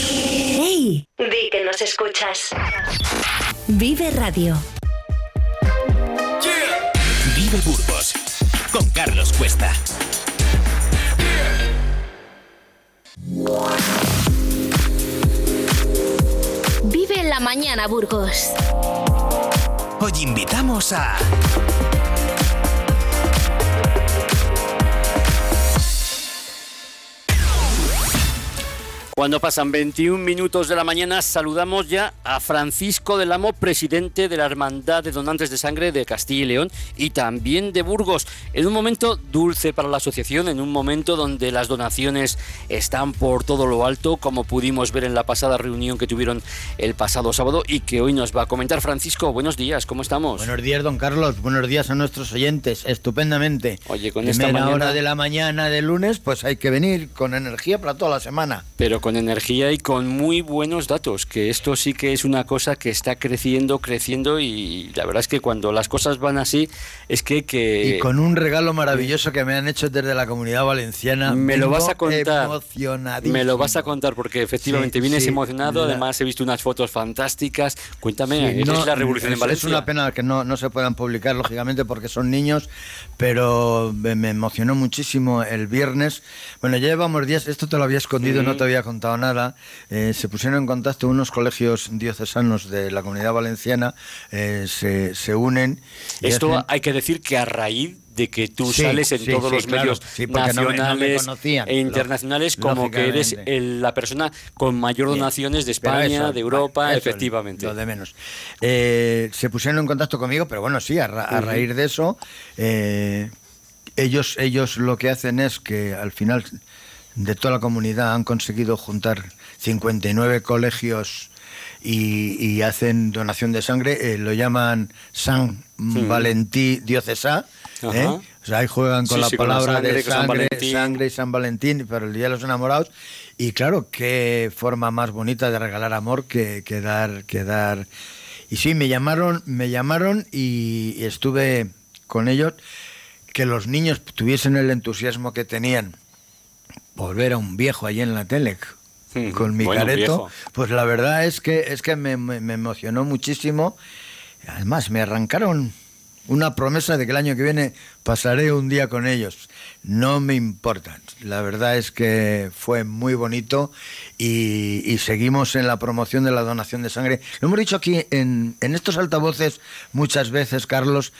¡Hey! Di que nos escuchas. Vive Radio. Vive Burgos con Carlos Cuesta. Vive la mañana, Burgos. Hoy invitamos a... Cuando pasan 21 minutos de la mañana, saludamos ya a Francisco del Amo, presidente de la Hermandad de Donantes de Sangre de Castilla y León y también de Burgos. En un momento dulce para la asociación, en un momento donde las donaciones están por todo lo alto, como pudimos ver en la pasada reunión que tuvieron el pasado sábado y que hoy nos va a comentar. Francisco, buenos días, ¿cómo estamos? Buenos días, don Carlos. Buenos días a nuestros oyentes. Estupendamente. Oye, con Primera esta mañana... hora de la mañana de lunes, pues hay que venir con energía para toda la semana. Pero con energía y con muy buenos datos, que esto sí que es una cosa que está creciendo, creciendo y la verdad es que cuando las cosas van así es que... que Y con un regalo maravilloso que me han hecho desde la comunidad valenciana. me lo vas a contar. Me lo vas a contar porque efectivamente Sí, vienes sí, emocionado, la- además he visto unas fotos fantásticas. Cuéntame, Sí, ¿es no, la revolución es, en Valencia? Es una pena que no, no se puedan publicar, lógicamente, porque son niños, pero me, me emocionó muchísimo el viernes. Bueno, ya llevamos días, esto te lo había escondido, no te había contado nada. Eh, se pusieron en contacto unos colegios diocesanos de la comunidad valenciana, eh, se, se unen. Esto hacen- hay que decir que a raíz de que tú Sí, sales en sí, todos sí, los claro. medios Sí, porque no me- no me nacionales e internacionales como que eres el- la persona con mayor donaciones de España, eso, de Europa, eso efectivamente. Lo de menos. Eh, se pusieron en contacto conmigo, pero bueno, sí, a, ra- a raíz de eso, ellos, ellos lo que hacen es que al final de toda la comunidad han conseguido juntar 59 colegios y, y hacen donación de sangre, eh, lo llaman San Valentí Diocesá. ¿eh? O sea, ahí juegan con Sí, la sí, con la palabra sangre, de San sangre, Valentín. sangre y San Valentín para el Día de los Enamorados. Y claro, qué forma más bonita de regalar amor que, que dar, que dar. Y sí, me llamaron, me llamaron y estuve con ellos. Que los niños tuviesen el entusiasmo que tenían por ver a un viejo allí en la tele con mi bueno, careto, viejo. pues la verdad es que es que me, me- me emocionó muchísimo. Además, me arrancaron una promesa de que el año que viene pasaré un día con ellos. No me importa. La verdad es que fue muy bonito y, y seguimos en la promoción de la donación de sangre. Lo hemos dicho aquí en, en estos altavoces muchas veces, Carlos.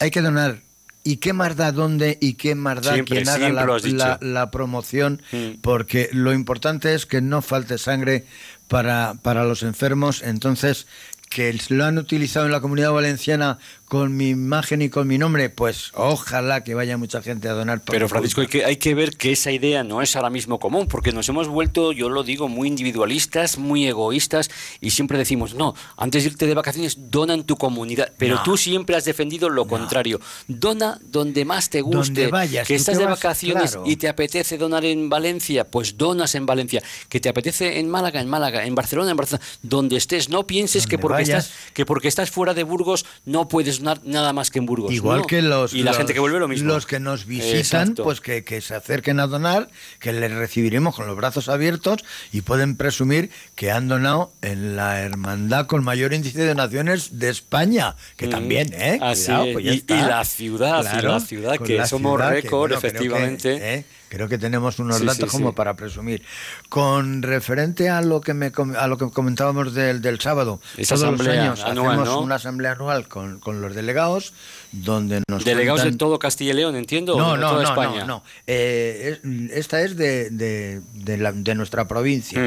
Hay que donar. ¿Y qué más da dónde y qué más da Siempre, quien haga la- la promoción? Mm. Porque lo importante es que no falte sangre para, para los enfermos. Entonces, que lo han utilizado en la comunidad valenciana con mi imagen y con mi nombre, pues ojalá que vaya mucha gente a donar. por Pero Francisco, hay que, hay que ver que esa idea no es ahora mismo común, porque nos hemos vuelto, yo lo digo, muy individualistas, muy egoístas, y siempre decimos, no, antes de irte de vacaciones, dona en tu comunidad. Pero No. tú siempre has defendido lo contrario. Dona donde más te guste. Donde vayas, que estás de vas, vacaciones claro. y te apetece donar en Valencia, pues donas en Valencia. Que te apetece en Málaga, en Málaga, en Barcelona, en Barcelona, donde estés. No pienses que porque, vayas. estás, que porque estás fuera de Burgos no puedes nada más que en Burgos. Igual No. que los, Y la los- gente que vuelve lo mismo. Los que nos visitan, Exacto. pues que, que se acerquen a donar, que les recibiremos con los brazos abiertos y pueden presumir que han donado en la hermandad con mayor índice de donaciones de España, que Mm, también, ¿eh? así Cuidado, es. pues ya Y- está. y la ciudad, y la ciudad, que la somos récord, que, efectivamente. ¿eh? Creo que tenemos unos Sí, datos sí, como sí. para presumir. Con referente a lo que me a lo que comentábamos del, del sábado, Esa todos asamblea los años anual, hacemos ¿no? una asamblea anual con, con los delegados, donde nos Delegados de cuentan- todo Castilla y León, entiendo. o no, de no, toda no, España. no, no. Eh, es- esta es de, de, de la- de nuestra provincia.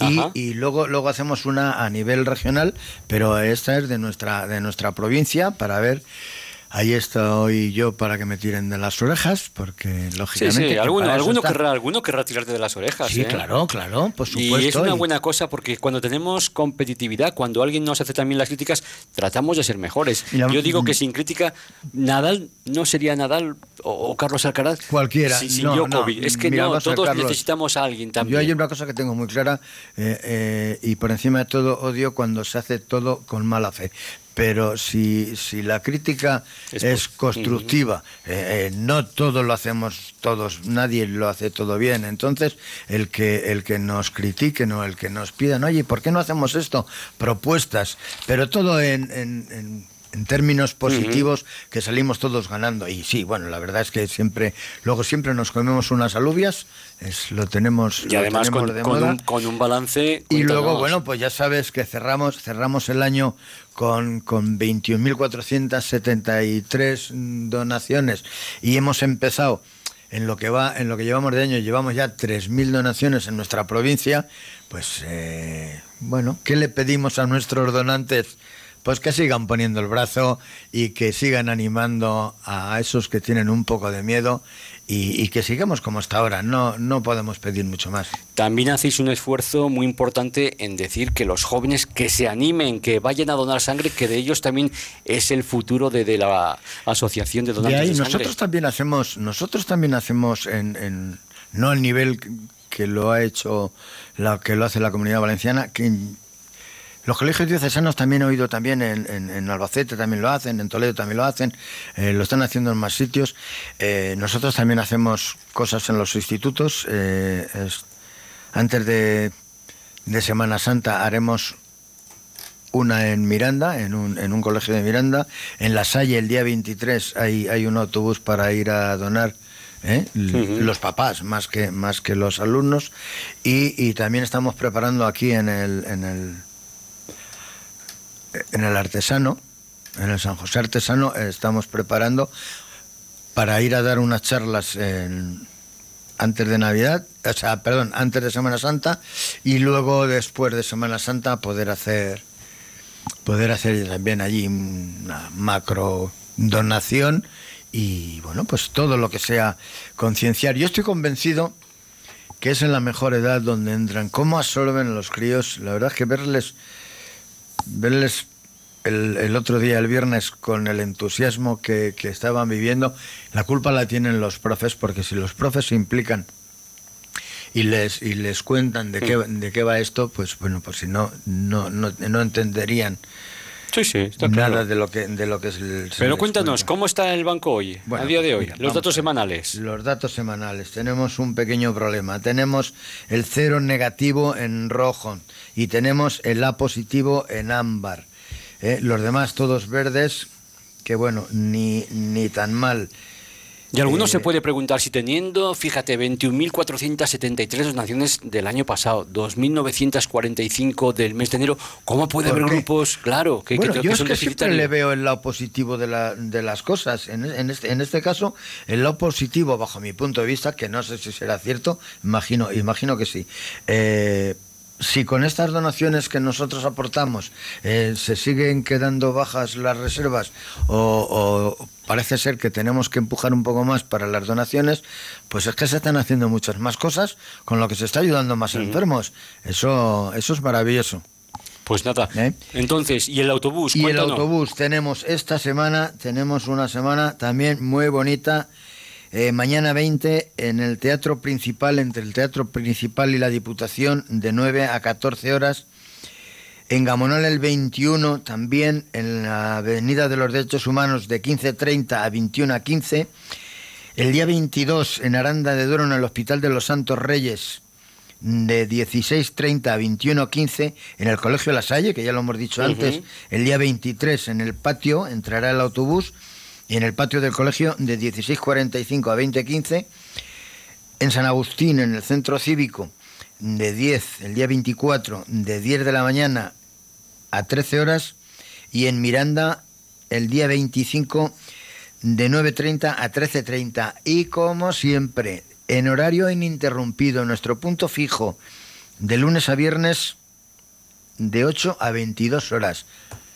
Y, y luego, luego hacemos una a nivel regional, pero esta es de nuestra, de nuestra provincia para ver. Ahí estoy yo para que me tiren de las orejas, porque Sí, lógicamente. sí, que alguno, querrá, alguno querrá tirarte de las orejas. Sí, ¿eh? claro, claro, por Y supuesto. es una y- buena cosa porque cuando tenemos competitividad, cuando alguien nos hace también las críticas, tratamos de ser mejores. Y la- Yo digo que sin crítica, Nadal no sería Nadal o, Carlos Alcaraz. Cualquiera. si- sin No, Djokovic. no, es que no, a todos necesitamos a alguien Yo también. hay una cosa que tengo muy clara eh, eh, y por encima de todo odio cuando se hace todo con mala fe. Pero si, si la crítica Es constructiva, eh, eh, no todo lo hacemos todos, nadie lo hace todo bien. Entonces, el que, el que nos critiquen o el que nos pidan, oye, ¿por qué no hacemos esto? Propuestas, pero todo en, en- en- en términos positivos que salimos todos ganando. Y sí, bueno, la verdad es que siempre, luego siempre nos comemos unas alubias, es, lo tenemos, Y además tenemos con, de con moda. un, con un balance. Y luego, bueno, pues ya sabes que cerramos, cerramos el año con, con 21.473 donaciones y hemos empezado en lo que va, en lo que llevamos de año, llevamos ya 3.000 donaciones en nuestra provincia. Pues eh, bueno, ¿qué le pedimos a nuestros donantes? Pues que sigan poniendo el brazo y que sigan animando a esos que tienen un poco de miedo y, y que sigamos como hasta ahora. No, no podemos pedir mucho más. También hacéis un esfuerzo muy importante en decir que los jóvenes que se animen, que vayan a donar sangre, que de ellos también es el futuro de, de la Asociación de De Donantes de, ahí Sangre. nosotros también hacemos, nosotros también hacemos en, en- no al nivel que- lo ha hecho la que lo hace la comunidad valenciana, que los colegios diocesanos también he oído también en, en- en Albacete también lo hacen, en Toledo también lo hacen, eh, lo están haciendo en más sitios. Eh, nosotros también hacemos cosas en los institutos. eh, es- antes de, de Semana Santa haremos una en Miranda, en un, en un colegio de Miranda. En La Salle, el día 23, hay, hay un autobús para ir a donar. ¿eh? Los papás, más que, más que los alumnos. Y, y también estamos preparando aquí en el, en el, en el artesano, en el San José Artesano, eh, estamos preparando para ir a dar unas charlas en- antes de Navidad, o sea, perdón, antes de Semana Santa y luego después de Semana Santa poder hacer poder hacer también allí una macro donación y bueno, pues todo lo que sea concienciar. Yo estoy convencido que es en la mejor edad donde entran. ¿Cómo absorben los críos? La verdad es que verles verles el, el otro día, el viernes, con el entusiasmo que, que estaban viviendo, la culpa la tienen los profes, porque si los profes se implican y les, y les cuentan de qué, de qué va esto, pues bueno, pues si no, no, no, no entenderían Sí, sí, está nada claro. de lo que, de lo que les- se Pero cuéntanos, cuenta. ¿cómo está el banco hoy, Bueno, a día de hoy? mira, Los datos semanales. Los datos semanales. Tenemos un pequeño problema. Tenemos el cero negativo en rojo y tenemos el A positivo en ámbar. ¿eh? Los demás todos verdes, que bueno, ni, ni tan mal. Y alguno Eh, se puede preguntar si teniendo, fíjate, 21.473 donaciones del año pasado, 2.945 del mes de enero, ¿cómo puede ¿Por haber qué? grupos, claro, que, bueno, que- yo que es son que siempre le veo el lado positivo de, la- de las cosas. En, en este, en este caso, el lado positivo, bajo mi punto de vista, que no sé si será cierto, imagino, imagino que sí. Eh, si con estas donaciones que nosotros aportamos eh, se siguen quedando bajas las reservas o, o parece ser que tenemos que empujar un poco más para las donaciones, pues es que se están haciendo muchas más cosas con lo que se está ayudando más enfermos. Eso, eso es maravilloso. Pues nada. ¿Eh? Entonces, ¿y el autobús? Y el autobús tenemos esta semana, tenemos una semana también muy bonita. eh, mañana 20 en el teatro principal, entre el teatro principal y la Diputación, de 9 a 14 horas. En Gamonal el 21 también, en la Avenida de los Derechos Humanos de 15.30 a 21 a 15. El día 22 en Aranda de Duero, en el Hospital de los Santos Reyes, de 16.30 a 21.15 en el Colegio La Salle, que ya lo hemos dicho antes. El día 23 en el patio entrará el autobús y en el patio del colegio de 16.45 a 20.15. En San Agustín, en el centro cívico, de 10, el día 24, de 10 de la mañana a 13 horas. Y en Miranda, el día 25, de 9.30 a 13.30. Y como siempre, en horario ininterrumpido, nuestro punto fijo, de lunes a viernes, de 8 a 22 horas.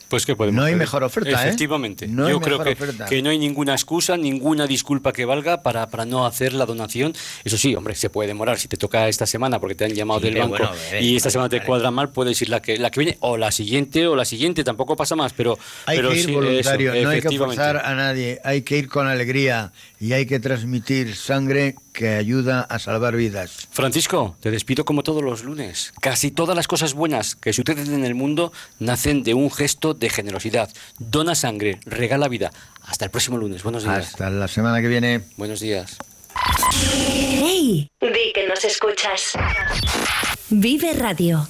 Pues que podemos No hay mejor oferta, ¿eh? Efectivamente. No hay Yo creo que, que no hay ninguna excusa, ninguna disculpa que valga para, para no hacer la donación. Eso sí, hombre, se puede demorar. Si te toca esta semana porque te han llamado Sí, del banco bueno, eh, y esta semana te cuadra mal, puedes ir la que, la que viene o la siguiente o la siguiente. Tampoco pasa más, pero, Hay pero que ir sí, voluntario, eso, no hay que forzar a nadie, hay que ir con alegría y hay que transmitir sangre que ayuda a salvar vidas. Francisco, te despido como todos los lunes. Casi todas las cosas buenas que suceden en el mundo nacen de un gesto de generosidad. Dona sangre, regala vida. Hasta el próximo lunes. Buenos días. Hasta la semana que viene. Buenos días. ¡Hey! Di que nos escuchas. Vive Radio.